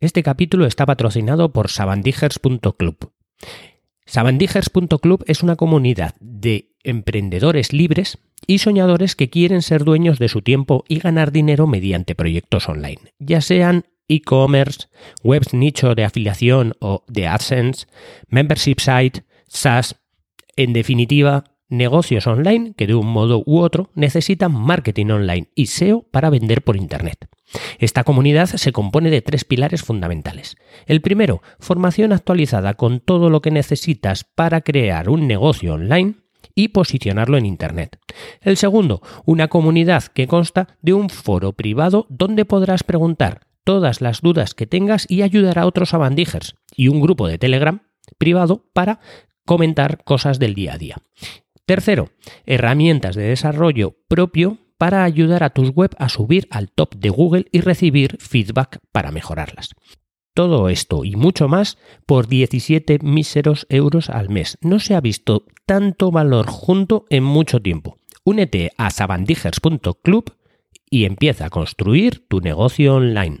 Este capítulo está patrocinado por sabandijers.club. Sabandijers.club es una comunidad de emprendedores libres y soñadores que quieren ser dueños de su tiempo y ganar dinero mediante proyectos online, ya sean e-commerce, webs nicho de afiliación o de AdSense, membership site, SaaS, en definitiva, negocios online que de un modo u otro necesitan marketing online y SEO para vender por Internet. Esta comunidad se compone de tres pilares fundamentales. El primero, formación actualizada con todo lo que necesitas para crear un negocio online y posicionarlo en Internet. El segundo, una comunidad que consta de un foro privado donde podrás preguntar todas las dudas que tengas y ayudar a otros abandijers y un grupo de Telegram privado para comentar cosas del día a día. Tercero, herramientas de desarrollo propio para ayudar a tus web a subir al top de Google y recibir feedback para mejorarlas. Todo esto y mucho más por 17 míseros euros al mes. No se ha visto tanto valor junto en mucho tiempo. Únete a sabandijers.club y empieza a construir tu negocio online.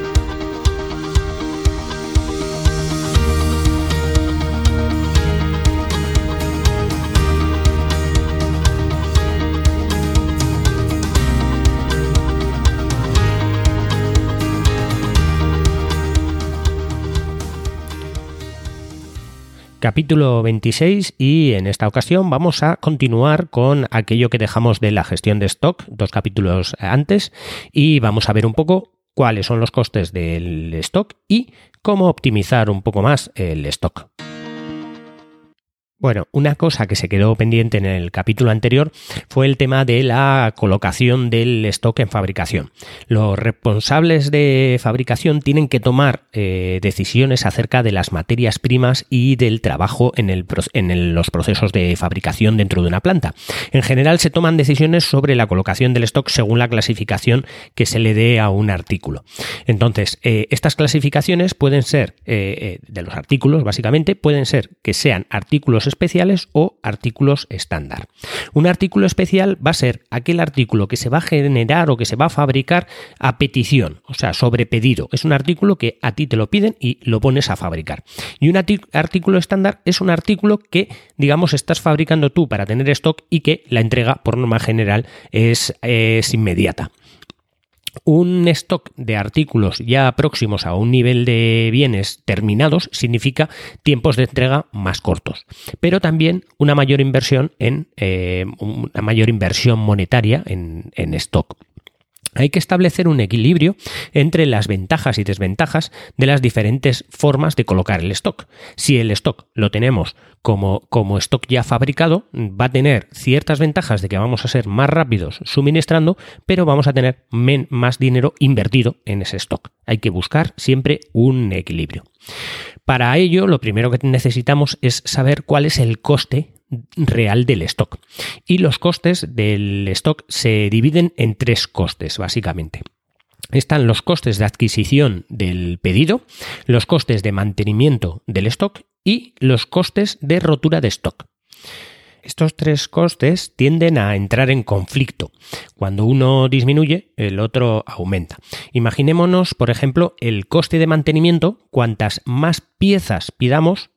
Capítulo 26 y en esta ocasión vamos a continuar con aquello que dejamos de la gestión de stock dos capítulos antes y vamos a ver un poco cuáles son los costes del stock y cómo optimizar un poco más el stock. Bueno, una cosa que se quedó pendiente en el capítulo anterior fue el tema de la colocación del stock en fabricación. Los responsables de fabricación tienen que tomar eh, decisiones acerca de las materias primas y del trabajo en, los procesos de fabricación dentro de una planta. En general se toman decisiones sobre la colocación del stock según la clasificación que se le dé a un artículo. Entonces, eh, estas clasificaciones pueden ser, eh, de los artículos básicamente, pueden ser que sean artículos especiales o artículos estándar. Un artículo especial va a ser aquel artículo que se va a generar o que se va a fabricar a petición, o sea, sobre pedido. Es un artículo que a ti te lo piden y lo pones a fabricar. Y un artículo estándar es un artículo que, digamos, estás fabricando tú para tener stock y que la entrega por norma general es, es inmediata un stock de artículos ya próximos a un nivel de bienes terminados significa tiempos de entrega más cortos, pero también una mayor inversión en eh, una mayor inversión monetaria en, en stock. Hay que establecer un equilibrio entre las ventajas y desventajas de las diferentes formas de colocar el stock. Si el stock lo tenemos como, como stock ya fabricado, va a tener ciertas ventajas de que vamos a ser más rápidos suministrando, pero vamos a tener más dinero invertido en ese stock. Hay que buscar siempre un equilibrio. Para ello, lo primero que necesitamos es saber cuál es el coste real del stock. Y los costes del stock se dividen en tres costes, básicamente. Están los costes de adquisición del pedido, los costes de mantenimiento del stock y los costes de rotura de stock. Estos tres costes tienden a entrar en conflicto. Cuando uno disminuye, el otro aumenta. Imaginémonos, por ejemplo, el coste de mantenimiento. Cuantas más piezas pidamos,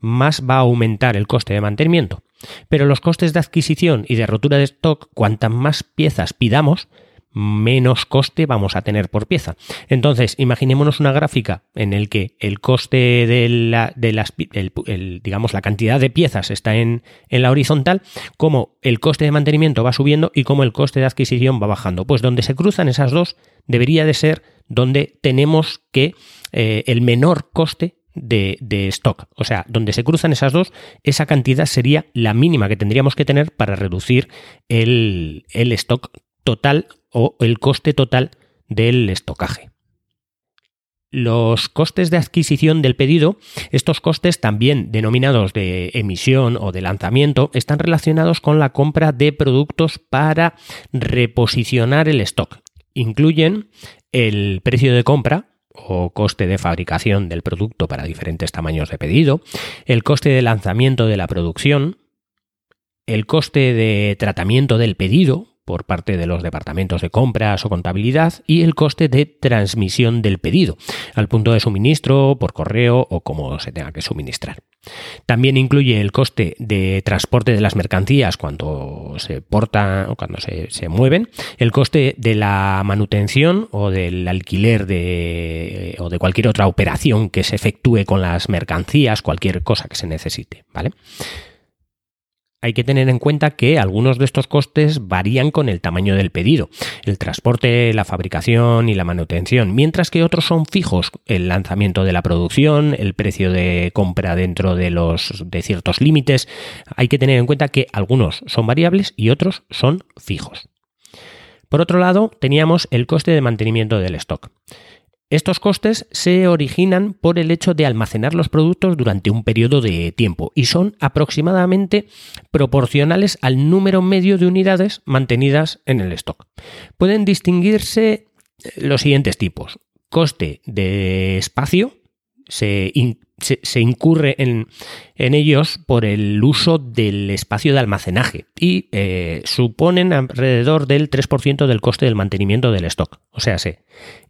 más va a aumentar el coste de mantenimiento. Pero los costes de adquisición y de rotura de stock, cuantas más piezas pidamos, menos coste vamos a tener por pieza. Entonces, imaginémonos una gráfica en el que el coste de, la, de las, digamos, la cantidad de piezas está en, en, la horizontal, como el coste de mantenimiento va subiendo y como el coste de adquisición va bajando. Pues donde se cruzan esas dos debería de ser donde tenemos que eh, el menor coste de, stock. O sea, donde se cruzan esas dos, esa cantidad sería la mínima que tendríamos que tener para reducir el, el stock total o el coste total del estocaje. Los costes de adquisición del pedido, estos costes también denominados de emisión o de lanzamiento, están relacionados con la compra de productos para reposicionar el stock. Incluyen el precio de compra, o coste de fabricación del producto para diferentes tamaños de pedido, el coste de lanzamiento de la producción, el coste de tratamiento del pedido, por parte de los departamentos de compras o contabilidad y el coste de transmisión del pedido al punto de suministro, por correo o como se tenga que suministrar. También incluye el coste de transporte de las mercancías cuando se portan o cuando se, se, mueven, el coste de la manutención o del alquiler de, o de cualquier otra operación que se efectúe con las mercancías, cualquier cosa que se necesite, ¿vale? Hay que tener en cuenta que algunos de estos costes varían con el tamaño del pedido, el transporte, la fabricación y la manutención, mientras que otros son fijos, el lanzamiento de la producción, el precio de compra dentro de los de ciertos límites. Hay que tener en cuenta que algunos son variables y otros son fijos. Por otro lado, teníamos el coste de mantenimiento del stock. Estos costes se originan por el hecho de almacenar los productos durante un periodo de tiempo y son aproximadamente proporcionales al número medio de unidades mantenidas en el stock. Pueden distinguirse los siguientes tipos. Coste de espacio, se, se, incurre en, ellos por el uso del espacio de almacenaje y eh, suponen alrededor del 3% del coste del mantenimiento del stock. O sea,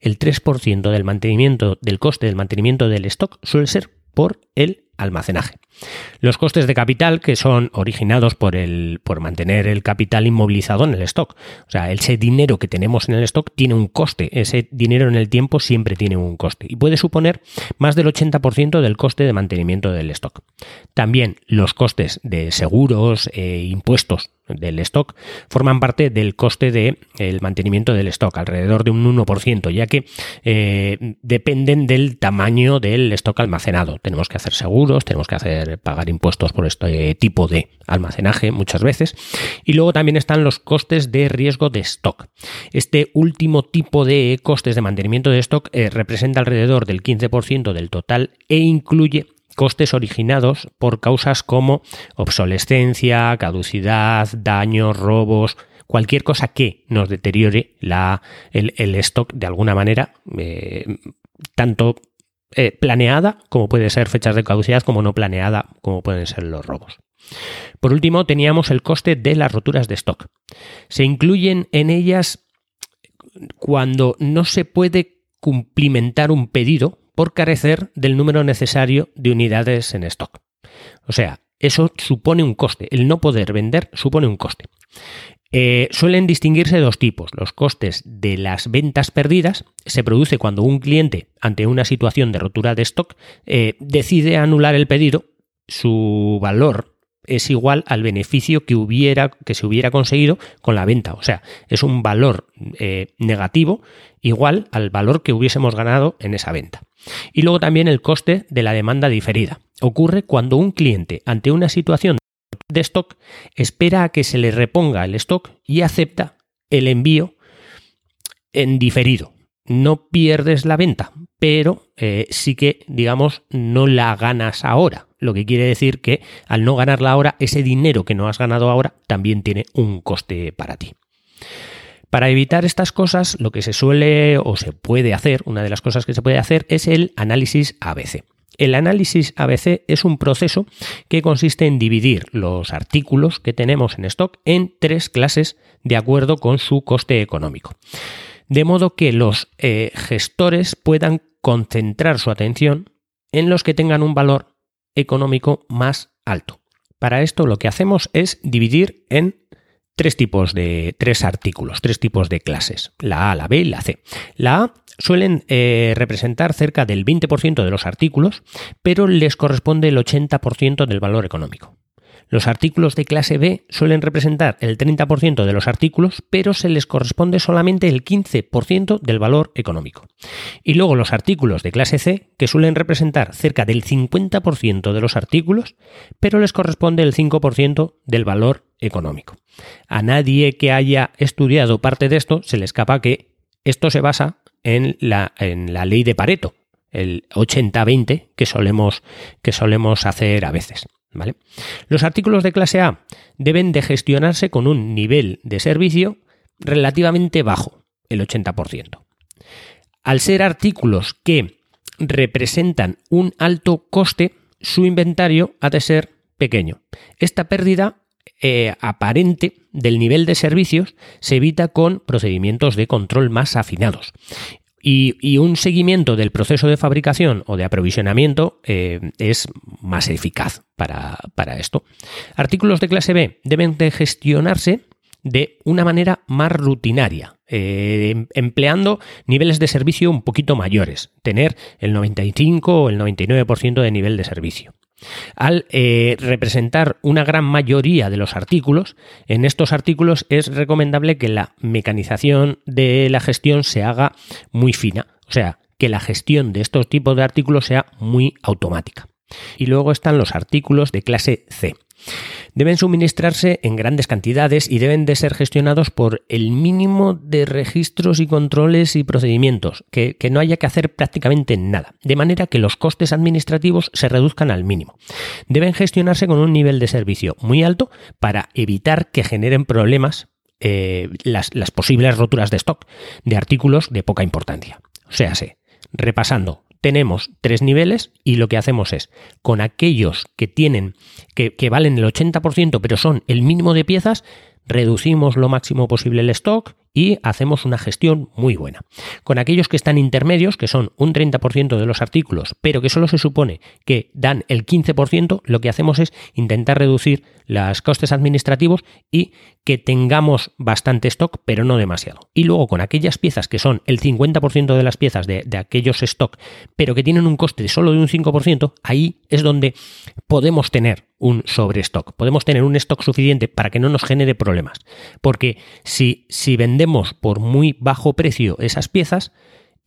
el 3% del mantenimiento del coste del mantenimiento del stock suele ser por el almacenaje. Los costes de capital que son originados por, el, por mantener el capital inmovilizado en el stock. O sea, ese dinero que tenemos en el stock tiene un coste. Ese dinero en el tiempo siempre tiene un coste y puede suponer más del 80% del coste de mantenimiento del stock. También los costes de seguros e impuestos del stock forman parte del coste del el mantenimiento del stock, alrededor de un 1%, ya que eh, dependen del tamaño del stock almacenado. Tenemos que hacer seguros, tenemos que hacer pagar impuestos por este tipo de almacenaje muchas veces. Y luego también están los costes de riesgo de stock. Este último tipo de costes de mantenimiento de stock eh, representa alrededor del 15% del total e incluye costes originados por causas como obsolescencia, caducidad, daños, robos, cualquier cosa que nos deteriore la, el, stock de alguna manera, eh, tanto eh, planeada como puede ser fechas de caducidad, como no planeada como pueden ser los robos. Por último, teníamos el coste de las roturas de stock. Se incluyen en ellas cuando no se puede cumplimentar un pedido por carecer del número necesario de unidades en stock. O sea, eso supone un coste. El no poder vender supone un coste. Eh, suelen distinguirse dos tipos. Los costes de las ventas perdidas se produce cuando un cliente, ante una situación de rotura de stock, eh, decide anular el pedido. Su valor es igual al beneficio que, hubiera, que se hubiera conseguido con la venta. O sea, es un valor eh, negativo igual al valor que hubiésemos ganado en esa venta. Y luego también el coste de la demanda diferida. Ocurre cuando un cliente ante una situación de stock espera a que se le reponga el stock y acepta el envío en diferido. No pierdes la venta, pero eh, sí que, digamos, no la ganas ahora. Lo que quiere decir que al no ganarla ahora, ese dinero que no has ganado ahora también tiene un coste para ti. Para evitar estas cosas, lo que se suele o se puede hacer, una de las cosas que se puede hacer es el análisis ABC. El análisis ABC es un proceso que consiste en dividir los artículos que tenemos en stock en tres clases de acuerdo con su coste económico. De modo que los eh, gestores puedan concentrar su atención en los que tengan un valor económico más alto. Para esto lo que hacemos es dividir en tres tipos de tres artículos, tres tipos de clases, la A, la B y la C. La A suelen eh, representar cerca del 20% de los artículos, pero les corresponde el 80% del valor económico. Los artículos de clase B suelen representar el 30% de los artículos, pero se les corresponde solamente el 15% del valor económico. Y luego los artículos de clase C, que suelen representar cerca del 50% de los artículos, pero les corresponde el 5% del valor económico. A nadie que haya estudiado parte de esto se le escapa que esto se basa en la, ley de Pareto, el 80-20 que solemos, que solemos hacer a veces. Los artículos de clase A deben de gestionarse con un nivel de servicio relativamente bajo, el 80%. Al ser artículos que representan un alto coste, su inventario ha de ser pequeño. Esta pérdida eh, aparente del nivel de servicios se evita con procedimientos de control más afinados. Y, un seguimiento del proceso de fabricación o de aprovisionamiento eh, es más eficaz para, esto. Artículos de clase B deben de gestionarse de una manera más rutinaria, eh, em, empleando niveles de servicio un poquito mayores, tener el 95 o el 99% de nivel de servicio. Al eh, representar una gran mayoría de los artículos, en estos artículos es recomendable que la mecanización de la gestión se haga muy fina, o sea, que la gestión de estos tipos de artículos sea muy automática. Y luego están los artículos de clase C. Deben suministrarse en grandes cantidades y deben de ser gestionados por el mínimo de registros y controles y procedimientos, que, no haya que hacer prácticamente nada, de manera que los costes administrativos se reduzcan al mínimo. Deben gestionarse con un nivel de servicio muy alto para evitar que generen problemas eh, las, las posibles roturas de stock de artículos de poca importancia. O sea, repasando, tenemos tres niveles y lo que hacemos es, con aquellos que tienen, que, que valen el 80%, pero son el mínimo de piezas, reducimos lo máximo posible el stock y hacemos una gestión muy buena. Con aquellos que están intermedios, que son un 30% de los artículos, pero que solo se supone que dan el 15%, lo que hacemos es intentar reducir los costes administrativos y que tengamos bastante stock, pero no demasiado. Y luego con aquellas piezas que son el 50% de las piezas de, de aquellos stock, pero que tienen un coste solo de un 5%, ahí es donde podemos tener un sobrestock. Podemos tener un stock suficiente para que no nos genere problemas. Porque si, si vendemos por muy bajo precio esas piezas,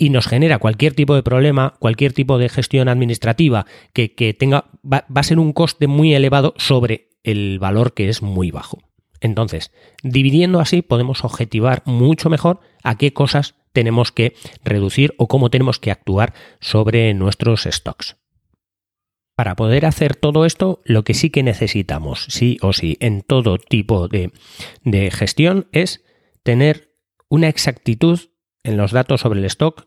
y nos genera cualquier tipo de problema, cualquier tipo de gestión administrativa que, tenga, va, va, a ser un coste muy elevado sobre el valor que es muy bajo. Entonces, dividiendo así podemos objetivar mucho mejor a qué cosas tenemos que reducir o cómo tenemos que actuar sobre nuestros stocks. Para poder hacer todo esto, lo que sí que necesitamos, sí o sí, en todo tipo de, gestión, es tener una exactitud en los datos sobre el stock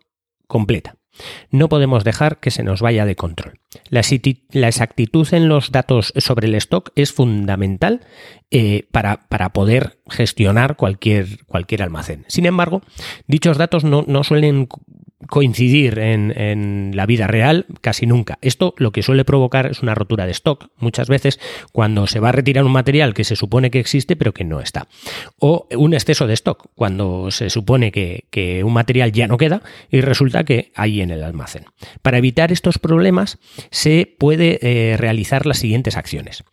completa. No podemos dejar que se nos vaya de control. La, exactitud en los datos sobre el stock es fundamental eh, para, poder gestionar cualquier, almacén. Sin embargo, dichos datos no suelen coincidir en, la vida real casi nunca. Esto lo que suele provocar es una rotura de stock muchas veces cuando se va a retirar un material que se supone que existe pero que no está. O un exceso de stock cuando se supone que, un material ya no queda y resulta que hay en el almacén. Para evitar estos problemas se puede eh, realizar las siguientes acciones.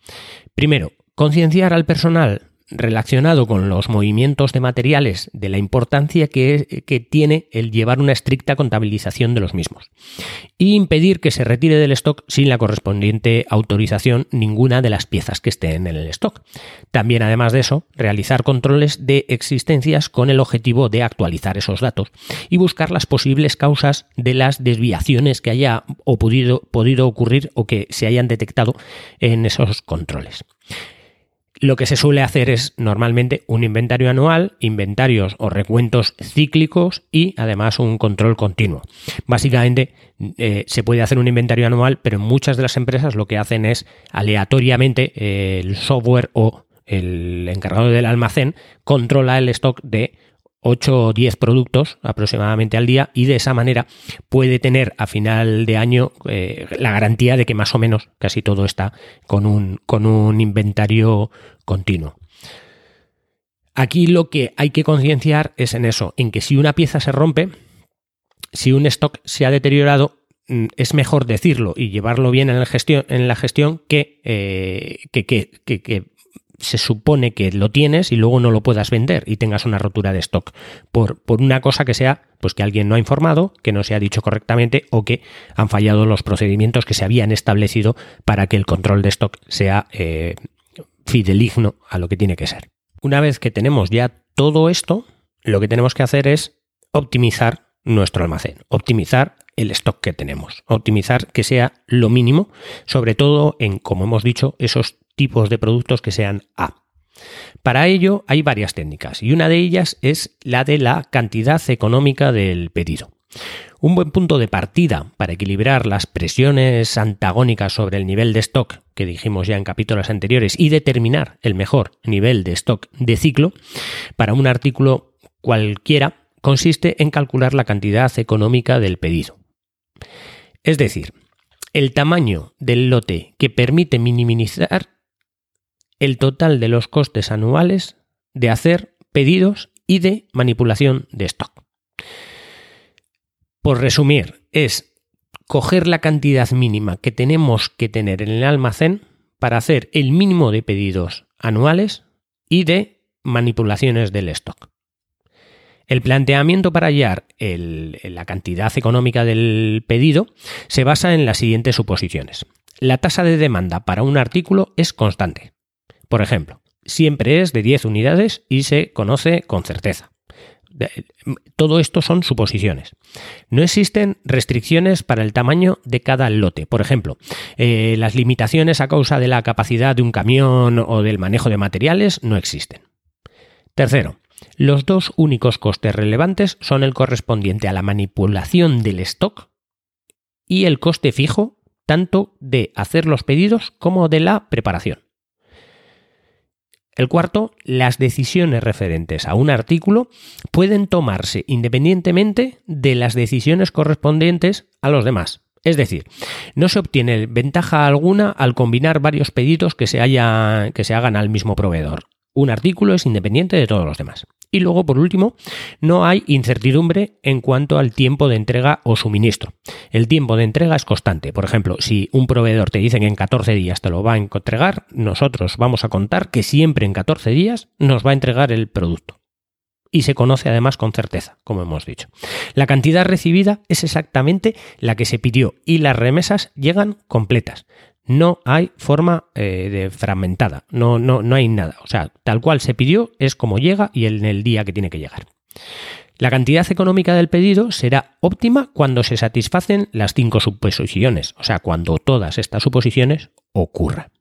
Primero, concienciar al personal relacionado con los movimientos de materiales, de la importancia que, tiene el llevar una estricta contabilización de los mismos. Y impedir que se retire del stock sin la correspondiente autorización ninguna de las piezas que estén en el stock. También, además de eso, realizar controles de existencias con el objetivo de actualizar esos datos y buscar las posibles causas de las desviaciones que haya o podido, podido ocurrir o que se hayan detectado en esos controles. Lo que se suele hacer es normalmente un inventario anual, inventarios o recuentos cíclicos y además un control continuo. Básicamente eh, se puede hacer un inventario anual, pero en muchas de las empresas lo que hacen es aleatoriamente eh, el software o el encargado del almacén controla el stock de 8 o 10 productos aproximadamente al día y de esa manera puede tener a final de año eh, la garantía de que más o menos casi todo está con un, con un inventario continuo. Aquí lo que hay que concienciar es en eso, en que si una pieza se rompe, si un stock se ha deteriorado, mm, es mejor decirlo y llevarlo bien en, gestión, en la gestión que, eh, se supone que lo tienes y luego no lo puedas vender y tengas una rotura de stock por, por una cosa que sea pues que alguien no ha informado, que no se ha dicho correctamente o que han fallado los procedimientos que se habían establecido para que el control de stock sea eh, fideligno a lo que tiene que ser. Una vez que tenemos ya todo esto, lo que tenemos que hacer es optimizar nuestro almacén, optimizar el stock que tenemos, optimizar que sea lo mínimo, sobre todo en, como hemos dicho, esos tipos de productos que sean A. Para ello hay varias técnicas y una de ellas es la de la cantidad económica del pedido. Un buen punto de partida para equilibrar las presiones antagónicas sobre el nivel de stock que dijimos ya en capítulos anteriores y determinar el mejor nivel de stock de ciclo para un artículo cualquiera consiste en calcular la cantidad económica del pedido. Es decir, el tamaño del lote que permite minimizar el total de los costes anuales de hacer pedidos y de manipulación de stock. Por resumir, es coger la cantidad mínima que tenemos que tener en el almacén para hacer el mínimo de pedidos anuales y de manipulaciones del stock. El planteamiento para hallar la cantidad económica del pedido se basa en las siguientes suposiciones. La tasa de demanda para un artículo es constante. Por ejemplo, siempre es de 10 unidades y se conoce con certeza. Todo esto son suposiciones. No existen restricciones para el tamaño de cada lote. Por ejemplo, eh, las limitaciones a causa de la capacidad de un camión o del manejo de materiales no existen. Tercero, los dos únicos costes relevantes son el correspondiente a la manipulación del stock y el coste fijo tanto de hacer los pedidos como de la preparación. El cuarto, las decisiones referentes a un artículo pueden tomarse independientemente de las decisiones correspondientes a los demás. Es decir, no se obtiene ventaja alguna al combinar varios pedidos que se, que se hagan al mismo proveedor. Un artículo es independiente de todos los demás. Y luego, por último, no hay incertidumbre en cuanto al tiempo de entrega o suministro. El tiempo de entrega es constante. Por ejemplo, si un proveedor te dice que en 14 días te lo va a entregar, nosotros vamos a contar que siempre en 14 días nos va a entregar el producto. Y se conoce además con certeza, como hemos dicho. La cantidad recibida es exactamente la que se pidió y las remesas llegan completas no hay forma eh, de fragmentada, no, no, no hay nada. O sea, tal cual se pidió es como llega y en el día que tiene que llegar. La cantidad económica del pedido será óptima cuando se satisfacen las cinco suposiciones, o sea, cuando todas estas suposiciones ocurran.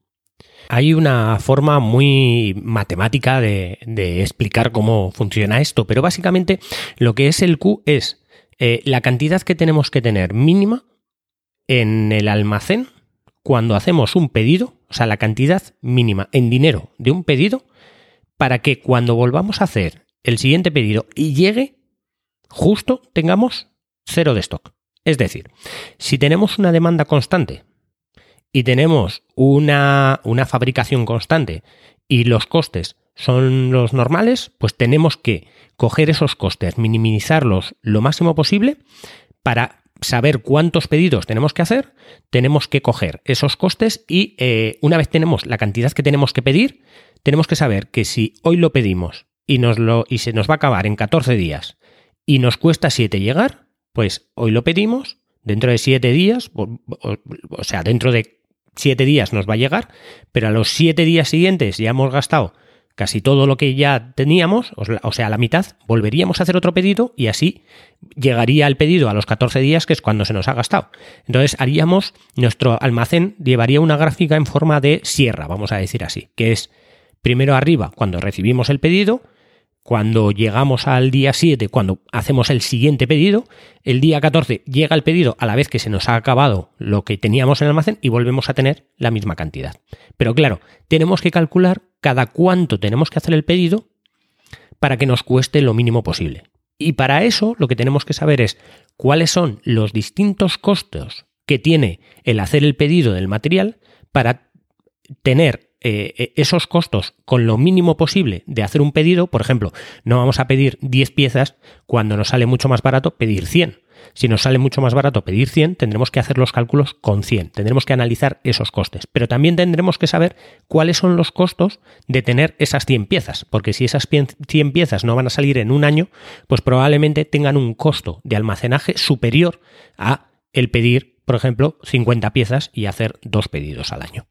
Hay una forma muy matemática de, explicar cómo funciona esto, pero básicamente lo que es el Q es eh, la cantidad que tenemos que tener mínima en el almacén cuando hacemos un pedido, o sea, la cantidad mínima en dinero de un pedido, para que cuando volvamos a hacer el siguiente pedido y llegue, justo tengamos cero de stock. Es decir, si tenemos una demanda constante y tenemos una, una fabricación constante y los costes son los normales, pues tenemos que coger esos costes, minimizarlos lo máximo posible para saber cuántos pedidos tenemos que hacer, tenemos que coger esos costes y eh, una vez tenemos la cantidad que tenemos que pedir, tenemos que saber que si hoy lo pedimos y, nos lo, y se nos va a acabar en 14 días y nos cuesta 7 llegar, pues hoy lo pedimos, dentro de 7 días, o, o sea, dentro de 7 días nos va a llegar, pero a los 7 días siguientes ya hemos gastado casi todo lo que ya teníamos, o sea, la mitad, volveríamos a hacer otro pedido y así llegaría el pedido a los 14 días, que es cuando se nos ha gastado. Entonces haríamos, nuestro almacén llevaría una gráfica en forma de sierra, vamos a decir así, que es primero arriba cuando recibimos el pedido, cuando llegamos al día 7, cuando hacemos el siguiente pedido, el día 14 llega el pedido a la vez que se nos ha acabado lo que teníamos en el almacén y volvemos a tener la misma cantidad. Pero claro, tenemos que calcular cada cuánto tenemos que hacer el pedido para que nos cueste lo mínimo posible. Y para eso lo que tenemos que saber es cuáles son los distintos costos que tiene el hacer el pedido del material para tener eh, eh, esos costos con lo mínimo posible de hacer un pedido, por ejemplo, no vamos a pedir 10 piezas cuando nos sale mucho más barato pedir 100. Si nos sale mucho más barato pedir 100, tendremos que hacer los cálculos con 100. Tendremos que analizar esos costes. Pero también tendremos que saber cuáles son los costos de tener esas 100 piezas. Porque si esas 100 piezas no van a salir en un año, pues probablemente tengan un costo de almacenaje superior a el pedir, por ejemplo, 50 piezas y hacer dos pedidos al año.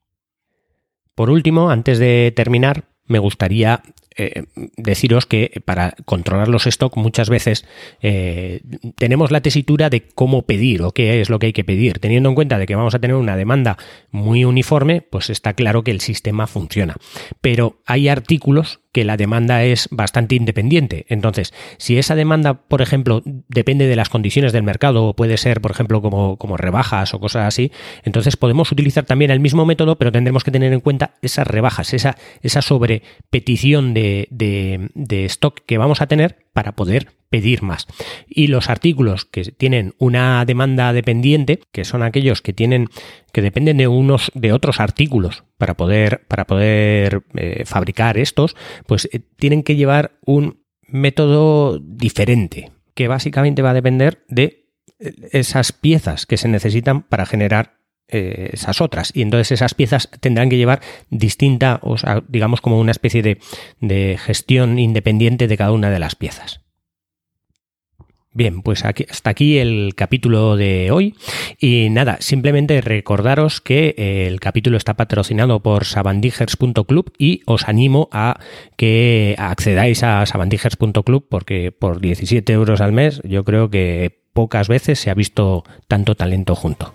Por último, antes de terminar, me gustaría eh, deciros que para controlar los stock muchas veces eh, tenemos la tesitura de cómo pedir o qué es lo que hay que pedir. Teniendo en cuenta de que vamos a tener una demanda muy uniforme, pues está claro que el sistema funciona. Pero hay artículos que la demanda es bastante independiente. Entonces, si esa demanda, por ejemplo, depende de las condiciones del mercado, o puede ser, por ejemplo, como, como rebajas o cosas así, entonces podemos utilizar también el mismo método, pero tendremos que tener en cuenta esas rebajas, esa, esa sobrepetición de, de stock que vamos a tener para poder pedir más. Y los artículos que tienen una demanda dependiente, que son aquellos que tienen que dependen de unos de otros artículos para poder para poder eh, fabricar estos, pues eh, tienen que llevar un método diferente que básicamente va a depender de eh, esas piezas que se necesitan para generar esas otras. Y entonces esas piezas tendrán que llevar distinta, o sea, digamos como una especie de, de gestión independiente de cada una de las piezas. Bien, pues aquí, hasta aquí el capítulo de hoy. Y nada, simplemente recordaros que eh, el capítulo está patrocinado por sabandijers.club y os animo a que accedáis a sabandijers.club porque por 17 euros al mes yo creo que pocas veces se ha visto tanto talento junto.